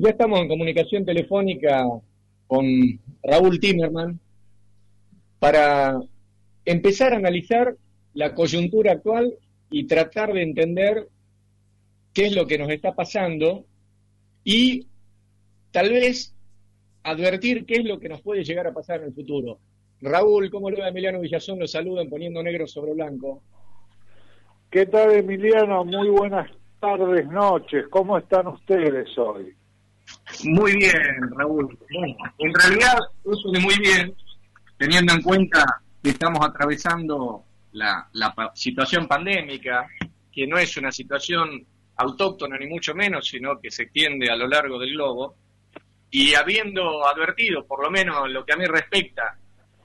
Ya estamos en comunicación telefónica con Raúl Timerman para empezar a analizar la coyuntura actual y tratar de entender qué es lo que nos está pasando y tal vez advertir qué es lo que nos puede llegar a pasar en el futuro. Raúl, ¿cómo le va Emiliano Villazón? Lo saludan poniendo negro sobre blanco. ¿Qué tal Emiliano? Muy buenas tardes, noches. ¿Cómo están ustedes hoy? Muy bien, Raúl. en realidad, eso de muy bien, teniendo en cuenta que estamos atravesando la, situación pandémica, que no es una situación autóctona ni mucho menos, sino que se extiende a lo largo del globo, y habiendo advertido, por lo menos lo que a mí respecta,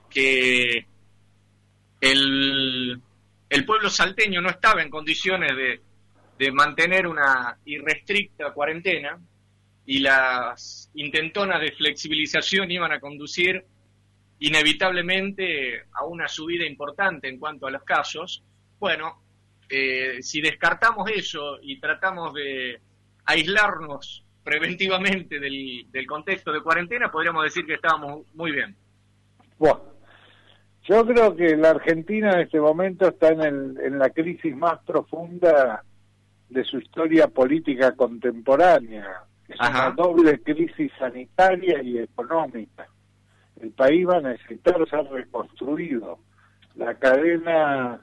que el, pueblo salteño no estaba en condiciones de mantener una irrestricta cuarentena, y las intentonas de flexibilización iban a conducir inevitablemente a una subida importante en cuanto a los casos, bueno, eh, si descartamos eso y tratamos de aislarnos preventivamente del, contexto de cuarentena, podríamos decir que estábamos muy bien. Bueno, yo creo que la Argentina en este momento está en, en la crisis más profunda de su historia política contemporánea es una doble crisis sanitaria y económica. El país va a necesitar ser reconstruido. La cadena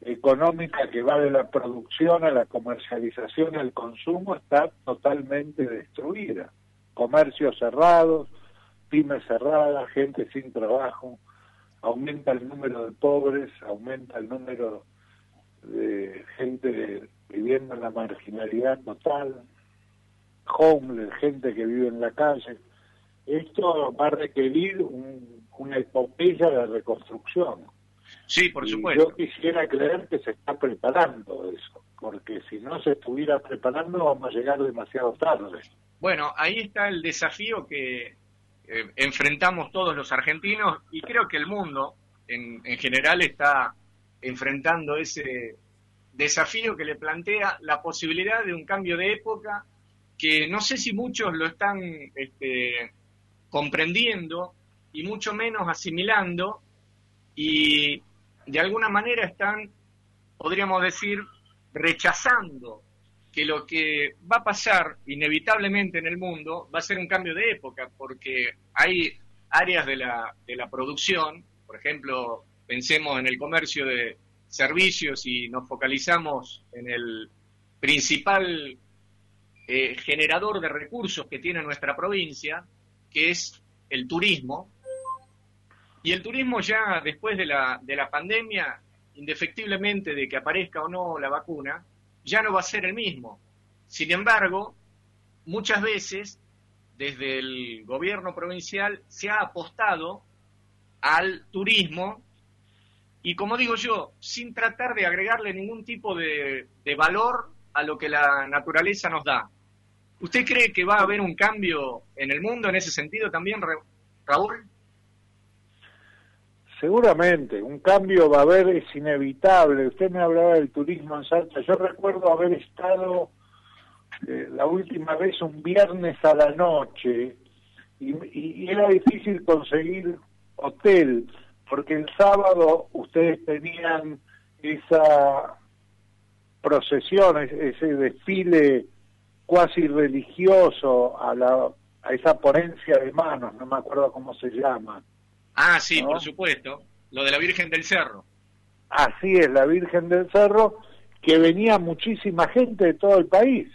económica que va de la producción a la comercialización al consumo está totalmente destruida. Comercios cerrados, pymes cerradas, gente sin trabajo, aumenta el número de pobres, aumenta el número de gente viviendo en la marginalidad total, homeless, gente que vive en la calle. Esto va a requerir una epopeya de reconstrucción. Sí, por supuesto. Yo quisiera creer que se está preparando eso, porque si no se estuviera preparando vamos a llegar demasiado tarde. Bueno, ahí está el desafío que eh, enfrentamos todos los argentinos y creo que el mundo en, en general está enfrentando ese desafío que le plantea la posibilidad de un cambio de época que no sé si muchos lo están este, comprendiendo y mucho menos asimilando y de alguna manera están, podríamos decir, rechazando que lo que va a pasar inevitablemente en el mundo va a ser un cambio de época, porque hay áreas de la, de la producción, por ejemplo, pensemos en el comercio de servicios y nos focalizamos en el principal eh, generador de recursos que tiene nuestra provincia, que es el turismo. Y el turismo ya después de la, de la pandemia, indefectiblemente de que aparezca o no la vacuna, ya no va a ser el mismo. Sin embargo, muchas veces desde el gobierno provincial se ha apostado al turismo y como digo yo, sin tratar de agregarle ningún tipo de, de valor a lo que la naturaleza nos da. ¿Usted cree que va a haber un cambio en el mundo en ese sentido también, Raúl? Seguramente, un cambio va a haber, es inevitable. Usted me hablaba del turismo en Salta. Yo recuerdo haber estado eh, la última vez un viernes a la noche y, y, era difícil conseguir hotel porque el sábado ustedes tenían esa procesión, ese desfile cuasi religioso a, la, a esa ponencia de manos, no me acuerdo cómo se llama. Ah, sí, por supuesto, lo de la Virgen del Cerro. Así es, la Virgen del Cerro, que venía muchísima gente de todo el país.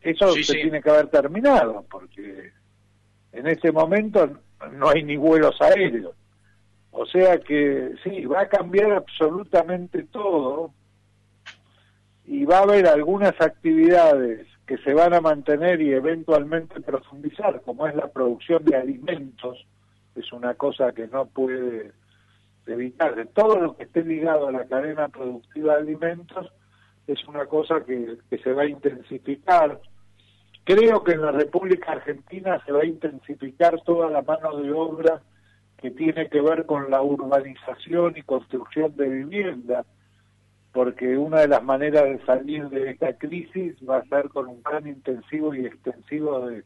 Eso se tiene que haber terminado, porque en este momento no hay ni vuelos aéreos. O sea que sí, va a cambiar absolutamente todo y va a haber algunas actividades que se van a mantener y eventualmente profundizar, como es la producción de alimentos, es una cosa que no puede evitarse. Todo lo que esté ligado a la cadena productiva de alimentos es una cosa que, se va a intensificar. Creo que en la República Argentina se va a intensificar toda la mano de obra que tiene que ver con la urbanización y construcción de vivienda porque una de las maneras de salir de esta crisis va a ser con un plan intensivo y extensivo de,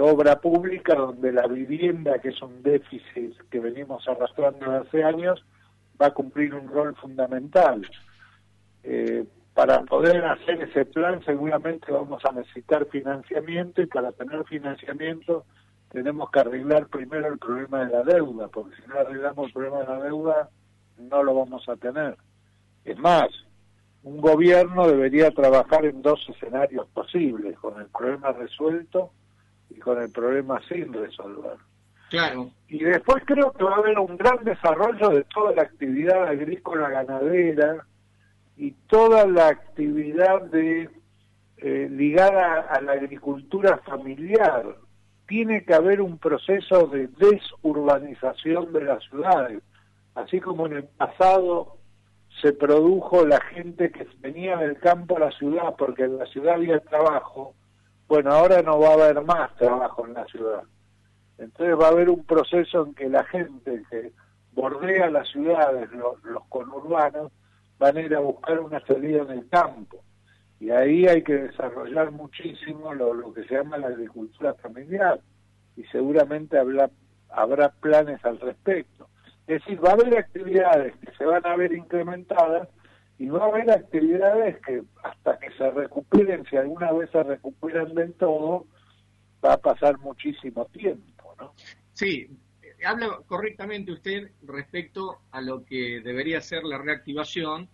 obra pública donde la vivienda, que es un déficit que venimos arrastrando hace años, va a cumplir un rol fundamental. Eh, para poder hacer ese plan seguramente vamos a necesitar financiamiento y para tener financiamiento tenemos que arreglar primero el problema de la deuda, porque si no arreglamos el problema de la deuda no lo vamos a tener. Es más, un gobierno debería trabajar en dos escenarios posibles, con el problema resuelto y con el problema sin resolver. Claro. Y después creo que va a haber un gran desarrollo de toda la actividad agrícola ganadera y toda la actividad de eh, ligada a la agricultura familiar. Tiene que haber un proceso de desurbanización de las ciudades, así como en el pasado se produjo la gente que venía del campo a la ciudad porque en la ciudad había trabajo, bueno, ahora no va a haber más trabajo en la ciudad. Entonces va a haber un proceso en que la gente que bordea las ciudades, los, conurbanos, van a ir a buscar una salida en el campo. Y ahí hay que desarrollar muchísimo lo, lo que se llama la agricultura familiar. Y seguramente habrá, habrá planes al respecto. Es decir, va a haber actividades que se van a ver incrementadas y va a haber actividades que hasta que se recuperen, si alguna vez se recuperan del todo, va a pasar muchísimo tiempo, ¿no? Sí, habla correctamente usted respecto a lo que debería ser la reactivación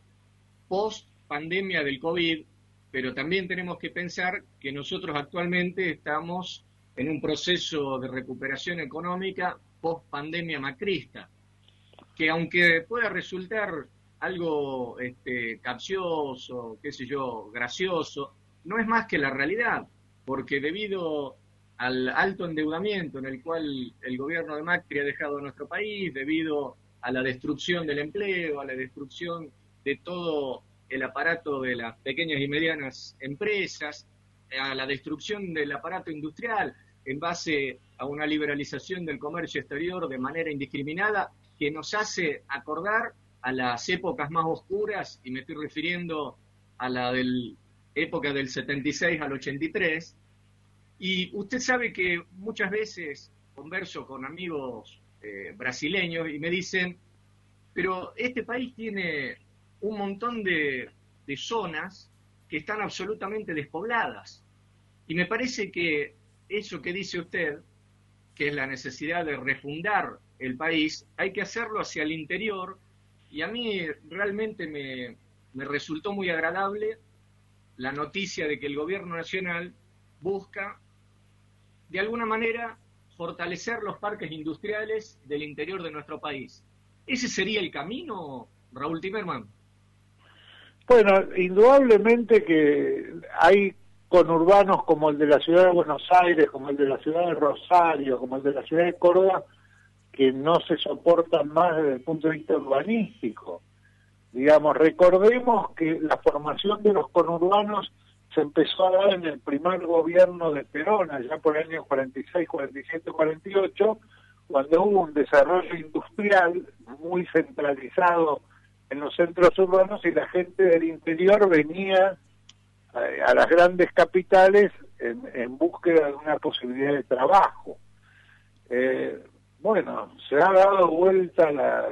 post pandemia del COVID, pero también tenemos que pensar que nosotros actualmente estamos en un proceso de recuperación económica post pandemia macrista, que aunque pueda resultar algo este, capcioso, qué sé yo, gracioso, no es más que la realidad, porque debido al alto endeudamiento en el cual el gobierno de Macri ha dejado nuestro país, debido a la destrucción del empleo, a la destrucción de todo el aparato de las pequeñas y medianas empresas, a la destrucción del aparato industrial en base a una liberalización del comercio exterior de manera indiscriminada que nos hace acordar a las épocas más oscuras, y me estoy refiriendo a la del época del 76 al 83, y usted sabe que muchas veces converso con amigos eh, brasileños y me dicen, pero este país tiene un montón de, de zonas que están absolutamente despobladas. Y me parece que eso que dice usted, que es la necesidad de refundar el país, hay que hacerlo hacia el interior. Y a mí realmente me, me resultó muy agradable la noticia de que el gobierno nacional busca de alguna manera fortalecer los parques industriales del interior de nuestro país. ¿Ese sería el camino, Raúl Timerman? Bueno, indudablemente que hay conurbanos como el de la ciudad de Buenos Aires, como el de la ciudad de Rosario, como el de la ciudad de Córdoba, que no se soportan más desde el punto de vista urbanístico. Digamos, recordemos que la formación de los conurbanos se empezó a dar en el primer gobierno de Perón, allá por el año 46, 47, 48, cuando hubo un desarrollo industrial muy centralizado en los centros urbanos y la gente del interior venía eh, a, las grandes capitales en, búsqueda de una posibilidad de trabajo. Eh, bueno, se ha dado vuelta la,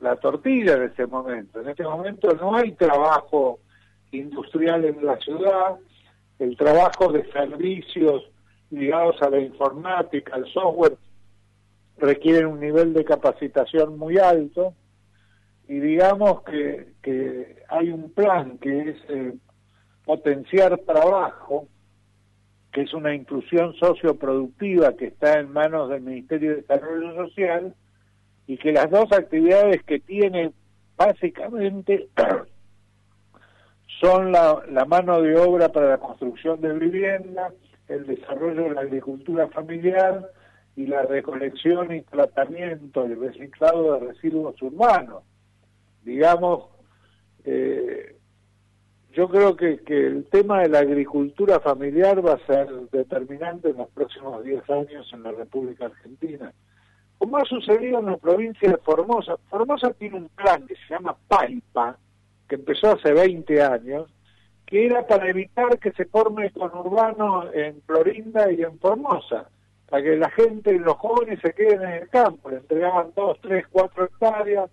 la tortilla en este momento. En este momento no hay trabajo industrial en la ciudad, el trabajo de servicios ligados a la informática, al software, requieren un nivel de capacitación muy alto y digamos que, que hay un plan que es eh, potenciar trabajo, que es una inclusión socioproductiva que está en manos del Ministerio de Desarrollo Social y que las dos actividades que tiene básicamente son la, mano de obra para la construcción de vivienda, el desarrollo de la agricultura familiar y la recolección y tratamiento y reciclado de residuos urbanos. Digamos, eh, yo creo que, el tema de la agricultura familiar va a ser determinante en los próximos 10 años en la República Argentina. Como ha sucedido en la provincia de Formosa, Formosa tiene un plan que se llama PAIPA, que empezó hace 20 años, que era para evitar que se forme conurbano en Florinda y en Formosa, para que la gente, los jóvenes se queden en el campo, le entregaban dos, tres, cuatro hectáreas,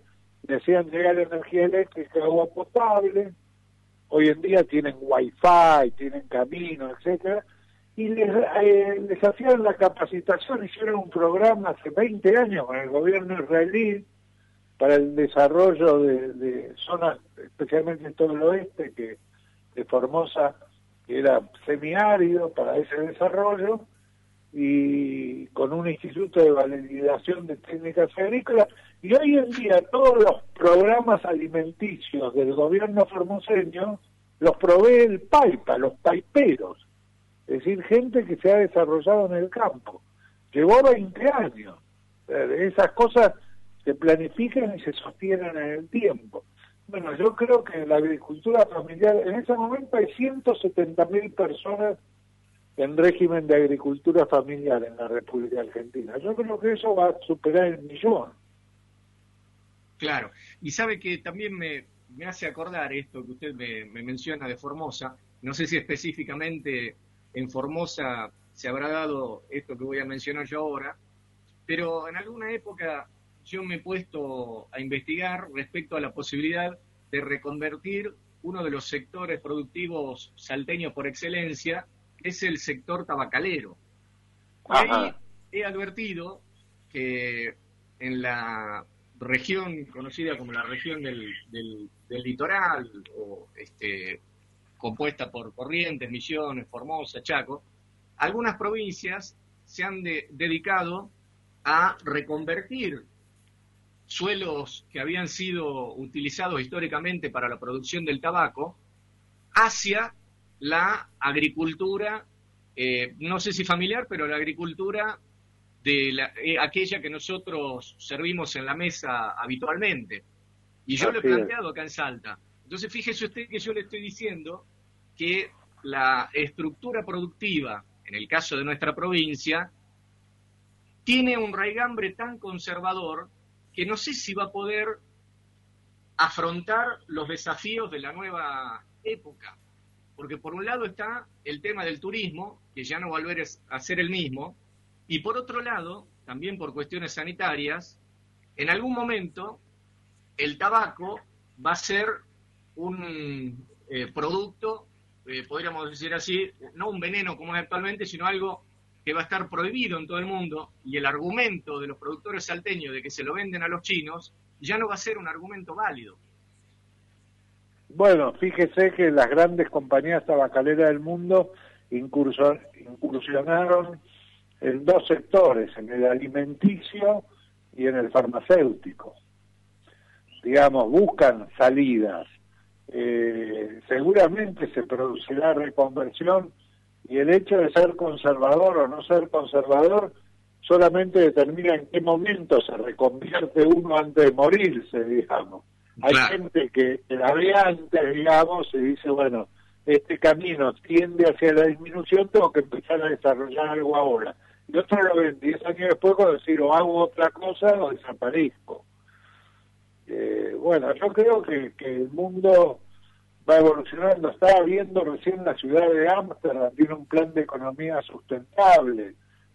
le hacían llegar energía eléctrica, agua potable, hoy en día tienen wifi, tienen camino, etcétera, y les, eh, hacían la capacitación, hicieron un programa hace 20 años con el gobierno israelí para el desarrollo de, zonas, especialmente en todo el oeste, que de Formosa, que era semiárido para ese desarrollo, y con un instituto de validación de técnicas agrícolas, y hoy en día todos los programas alimenticios del gobierno formoseño los provee el PAIPA, los paiperos, es decir, gente que se ha desarrollado en el campo. Llevó 20 años. Esas cosas se planifican y se sostienen en el tiempo. Bueno, yo creo que la agricultura familiar, en ese momento hay 170 mil personas en régimen de agricultura familiar en la República Argentina. Yo creo que eso va a superar el millón. Claro, y sabe que también me, me hace acordar esto que usted me, menciona de Formosa, no sé si específicamente en Formosa se habrá dado esto que voy a mencionar yo ahora, pero en alguna época yo me he puesto a investigar respecto a la posibilidad de reconvertir uno de los sectores productivos salteños por excelencia, es el sector tabacalero. Ahí he advertido que en la región conocida como la región del, del, litoral, o este, compuesta por Corrientes, Misiones, Formosa, Chaco, algunas provincias se han dedicado a reconvertir suelos que habían sido utilizados históricamente para la producción del tabaco hacia la agricultura, eh, no sé si familiar, pero la agricultura de la, eh, aquella que nosotros servimos en la mesa habitualmente. Y yo lo he planteado acá en Salta. Entonces, fíjese usted que yo le estoy diciendo que la estructura productiva, en el caso de nuestra provincia, tiene un raigambre tan conservador que no sé si va a poder afrontar los desafíos de la nueva época. Porque por un lado está el tema del turismo, que ya no volver a ser el mismo, y por otro lado, también por cuestiones sanitarias, en algún momento el tabaco va a ser un eh, producto, eh, podríamos decir así, no un veneno como es actualmente, sino algo que va a estar prohibido en todo el mundo y el argumento de los productores salteños de que se lo venden a los chinos ya no va a ser un argumento válido. Bueno, fíjese que las grandes compañías tabacaleras del mundo incursionaron en dos sectores, en el alimenticio y en el farmacéutico. Digamos, buscan salidas. Eh, seguramente se producirá reconversión y el hecho de ser conservador o no ser conservador solamente determina en qué momento se reconvierte uno antes de morirse, digamos. Hay gente que, la ve antes, digamos, y dice, bueno, este camino tiende hacia la disminución, tengo que empezar a desarrollar algo ahora y otro lo ven 10 años después con decir o hago otra cosa o desaparezco. Eh, bueno, yo creo que, el mundo va evolucionando. Estaba viendo recién la ciudad de Ámsterdam, tiene un plan de economía sustentable,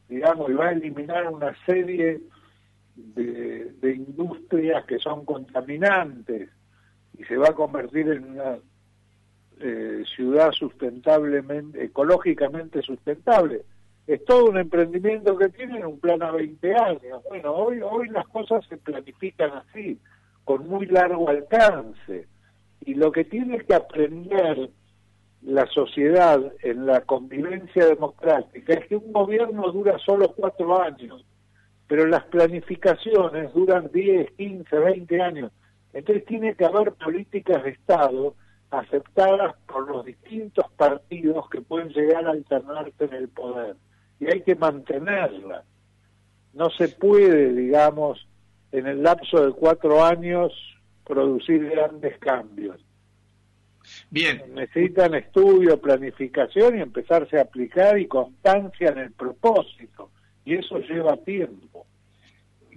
digamos, y va a eliminar una serie de, industrias que son contaminantes y se va a convertir en una eh, ciudad sustentablemente, ecológicamente sustentable es todo un emprendimiento que tienen un plan a 20 años. Bueno, hoy, hoy las cosas se planifican así, con muy largo alcance. Y lo que tiene que aprender la sociedad en la convivencia democrática es que un gobierno dura solo cuatro años, pero las planificaciones duran 10, 15, 20 años. Entonces tiene que haber políticas de Estado aceptadas por los distintos partidos que pueden llegar a alternarse en el poder y hay que mantenerla. No se puede, digamos, en el lapso de cuatro años producir grandes cambios. Bien. Necesitan estudio, planificación y empezarse a aplicar y constancia en el propósito. Y eso lleva tiempo.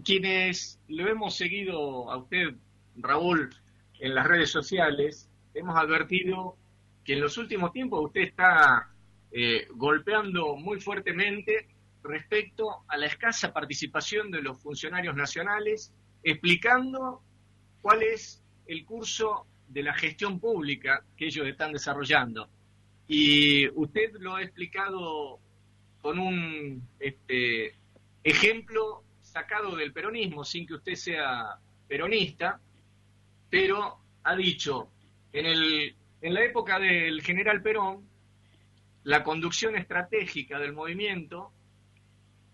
Quienes lo hemos seguido a usted, Raúl, en las redes sociales, hemos advertido que en los últimos tiempos usted está eh, golpeando muy fuertemente respecto a la escasa participación de los funcionarios nacionales, explicando cuál es el curso de la gestión pública que ellos están desarrollando. Y usted lo ha explicado con un este, ejemplo sacado del peronismo, sin que usted sea peronista, pero ha dicho, en, el, en la época del general Perón, la conducción estratégica del movimiento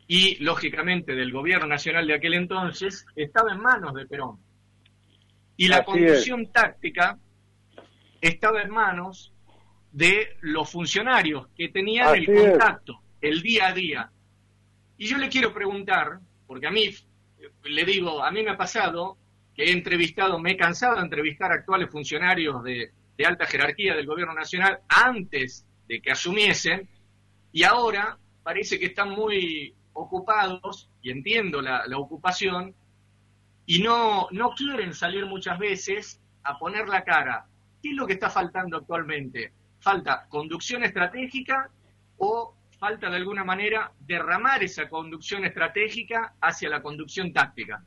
y, lógicamente, del gobierno nacional de aquel entonces, estaba en manos de Perón. Y la conducción táctica estaba en manos de los funcionarios que tenían el contacto, el día a día. Y yo le quiero preguntar, porque a mí, le digo, a mí me ha pasado que he entrevistado, me he cansado de entrevistar actuales funcionarios de, alta jerarquía del gobierno nacional antes de que asumiesen, y ahora parece que están muy ocupados, y entiendo la, la ocupación, y no, no quieren salir muchas veces a poner la cara. ¿Qué es lo que está faltando actualmente? Falta conducción estratégica o falta de alguna manera derramar esa conducción estratégica hacia la conducción táctica.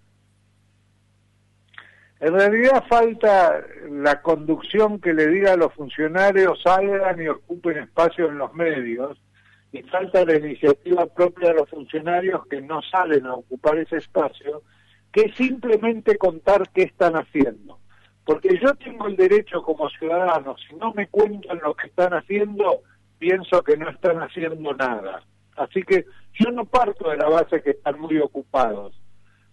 En realidad falta la conducción que le diga a los funcionarios salgan y ocupen espacio en los medios y falta la iniciativa propia de los funcionarios que no salen a ocupar ese espacio, que es simplemente contar qué están haciendo. Porque yo tengo el derecho como ciudadano, si no me cuentan lo que están haciendo, pienso que no están haciendo nada. Así que yo no parto de la base que están muy ocupados.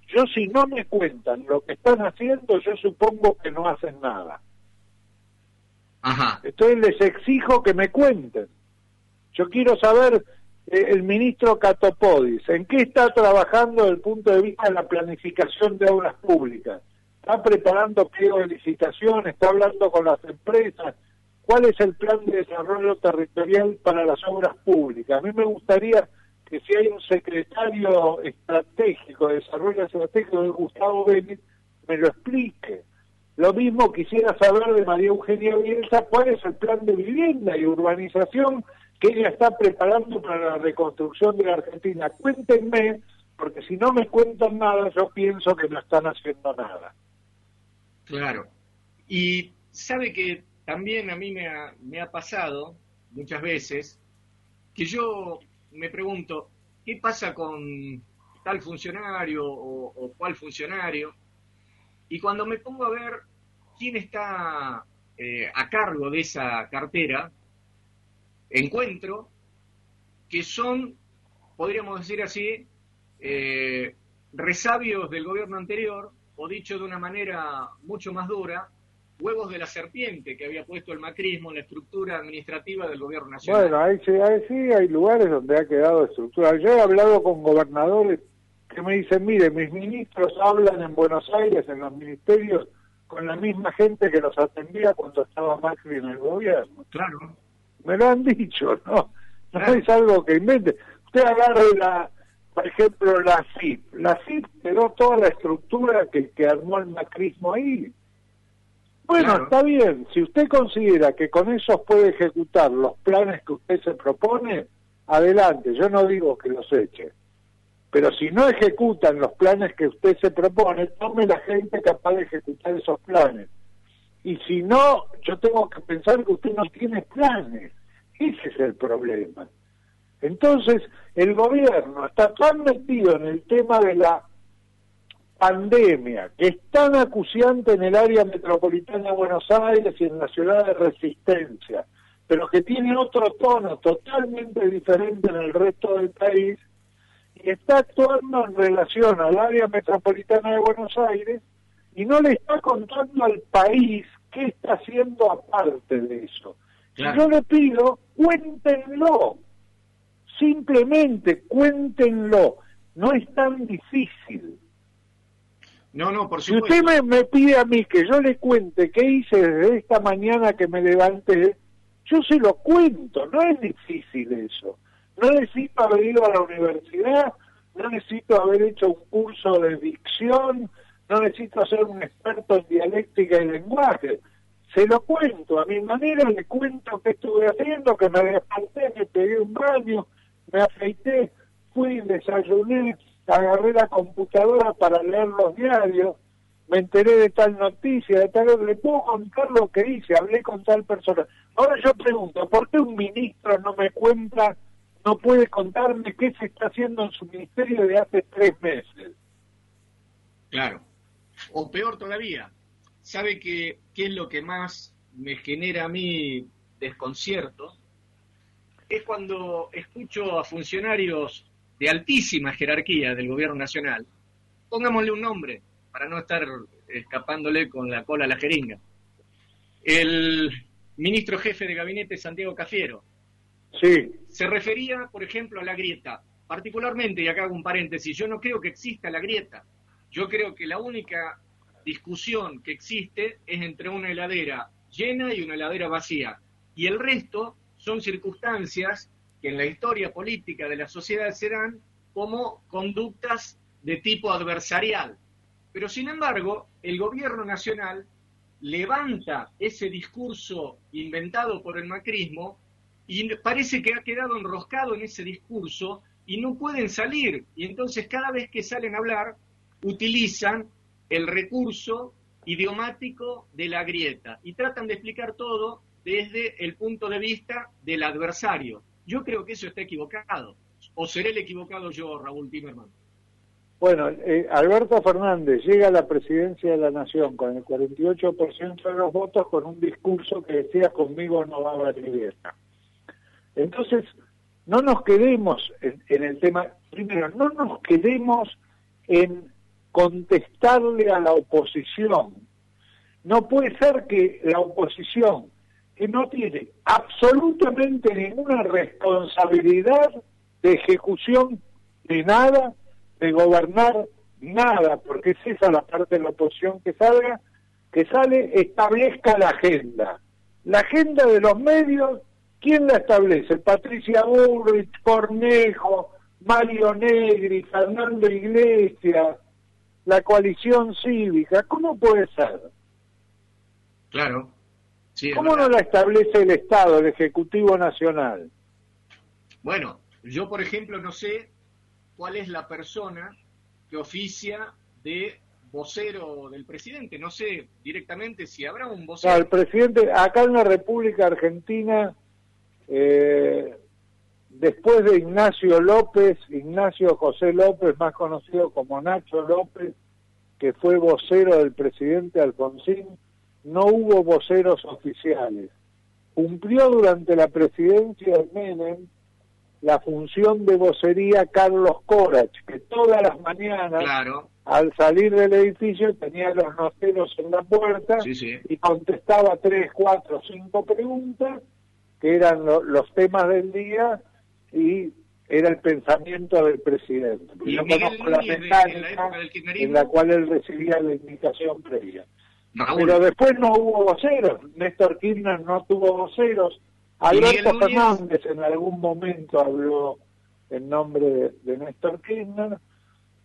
Yo si no me cuentan lo que están haciendo, yo supongo que no hacen nada. Ajá. Entonces les exijo que me cuenten. Yo quiero saber eh, el ministro Catopodis, ¿en qué está trabajando desde el punto de vista de la planificación de obras públicas? ¿Está preparando pliego de licitación? ¿Está hablando con las empresas? ¿Cuál es el plan de desarrollo territorial para las obras públicas? A mí me gustaría que si hay un secretario estratégico de desarrollo estratégico de Gustavo Vélez, me lo explique. Lo mismo quisiera saber de María Eugenia Bielsa cuál es el plan de vivienda y urbanización que ella está preparando para la reconstrucción de la Argentina. Cuéntenme, porque si no me cuentan nada, yo pienso que no están haciendo nada. Claro. Y sabe que también a mí me ha, me ha pasado muchas veces que yo me pregunto, ¿qué pasa con tal funcionario o, cual funcionario? Y cuando me pongo a ver quién está eh, a cargo de esa cartera, encuentro que son, podríamos decir así, eh, resabios del gobierno anterior, o dicho de una manera mucho más dura, huevos de la serpiente que había puesto el macrismo en la estructura administrativa del gobierno nacional. Bueno, ahí sí, sí hay lugares donde ha quedado estructura. Yo he hablado con gobernadores que me dicen, mire, mis ministros hablan en Buenos Aires, en los ministerios, con la misma gente que los atendía cuando estaba Macri en el gobierno. Claro. Me lo han dicho, ¿no? No es algo que invente. Usted de la, por ejemplo, la CIP. La CIP quedó toda la estructura que, que armó el macrismo ahí bueno, está bien. Si usted considera que con eso puede ejecutar los planes que usted se propone, adelante. Yo no digo que los eche. Pero si no ejecutan los planes que usted se propone, tome la gente capaz de ejecutar esos planes. Y si no, yo tengo que pensar que usted no tiene planes. Ese es el problema. Entonces, el gobierno está tan metido en el tema de la pandemia, que es tan acuciante en el área metropolitana de Buenos Aires y en la ciudad de Resistencia, pero que tiene otro tono totalmente diferente en el resto del país, y está actuando en relación al área metropolitana de Buenos Aires y no le está contando al país qué está haciendo aparte de eso. yo le pido, cuéntenlo, simplemente cuéntenlo, no es tan difícil. No, no, por supuesto. Si usted me, pide a mí que yo le cuente qué hice desde esta mañana que me levanté, yo se lo cuento, no es difícil eso. No necesito haber ido a la universidad, no necesito haber hecho un curso de dicción, no necesito ser un experto en dialéctica y lenguaje. se lo cuento, a mi manera le cuento qué estuve haciendo, que me desperté, me pegué un baño, me afeité, fui, desayuné, agarré la computadora para leer los diarios, me enteré de tal noticia, de tal, le puedo contar lo que hice, hablé con tal persona. Ahora yo pregunto, ¿por qué un ministro no me cuenta, no puede contarme qué se está haciendo en su ministerio de hace tres meses? Claro. O peor todavía, ¿sabe que, qué es lo que más me genera a mí desconcierto? Es cuando escucho a funcionarios de altísima jerarquía del gobierno nacional, pongámosle un nombre, para no estar escapándole con la cola a la jeringa. El ministro jefe de gabinete Santiago Cafiero. Sí. Se refería, por ejemplo, a la grieta. Particularmente, y acá hago un paréntesis, yo no creo que exista la grieta. Yo creo que la única discusión que existe es entre una heladera llena y una heladera vacía. Y el resto son circunstancias que en la historia política de la sociedad serán como conductas de tipo adversarial. Pero sin embargo, el gobierno nacional levanta ese discurso inventado por el macrismo y parece que ha quedado enroscado en ese discurso y no pueden salir. Y entonces cada vez que salen a hablar, utilizan el recurso idiomático de la grieta y tratan de explicar todo desde el punto de vista del adversario. Yo creo que eso está equivocado. ¿O seré el equivocado yo, Raúl Timerman? Bueno, eh, Alberto Fernández llega a la presidencia de la Nación con el 48% de los votos con un discurso que decía conmigo no va a haber grieta. Entonces, no nos quedemos en, el tema, primero, no nos quedemos en contestarle a la oposición. No puede ser que la oposición, que no tiene absolutamente ninguna responsabilidad de ejecución de nada, de gobernar nada, porque es esa la parte de la oposición que salga, que sale, establezca la agenda. La agenda de los medios, ¿quién la establece? Patricia Burrich, Cornejo, Mario Negri, Fernando Iglesias, la coalición cívica. ¿Cómo puede ser? Claro. ¿Cómo no la establece el Estado, el Ejecutivo Nacional? Bueno, yo por ejemplo no sé cuál es la persona que oficia de vocero del presidente. No sé directamente si habrá un vocero. el presidente, acá en la República Argentina, eh, después de Ignacio López, Ignacio José López, más conocido como Nacho López, que fue vocero del presidente Alfonsín, no hubo voceros oficiales. Cumplió durante la presidencia de Menem la función de vocería Carlos Corach, que todas las mañanas, al salir del edificio, tenía los noteros en la puerta y contestaba tres, cuatro, cinco preguntas, que eran los temas del día y era el pensamiento del presidente. Yo conozco la mecánica en la cual él recibía la indicación previa. Pero después no hubo voceros, Néstor Kirchner no tuvo voceros, Alberto Fernández en algún momento habló en nombre de, Néstor Kirchner,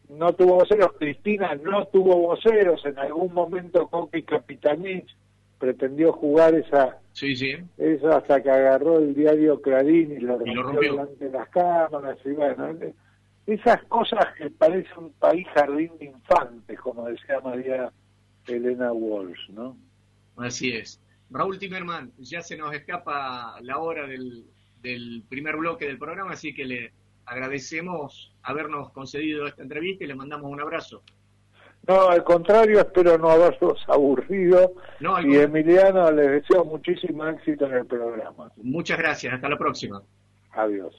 no tuvo voceros, Cristina no tuvo voceros, en algún momento Coqui Capitanich pretendió jugar esa, sí, sí. eso hasta que agarró el diario Clarín y lo rompió, delante de las cámaras y bueno, esas cosas que parece un país jardín de infantes, como decía María Elena Walsh, ¿no? Así es. Raúl Timerman, ya se nos escapa la hora del, primer bloque del programa, así que le agradecemos habernos concedido esta entrevista y le mandamos un abrazo. No, al contrario, espero no haberlos aburrido. y Emiliano, les deseo muchísimo éxito en el programa. Muchas gracias, hasta la próxima. Adiós.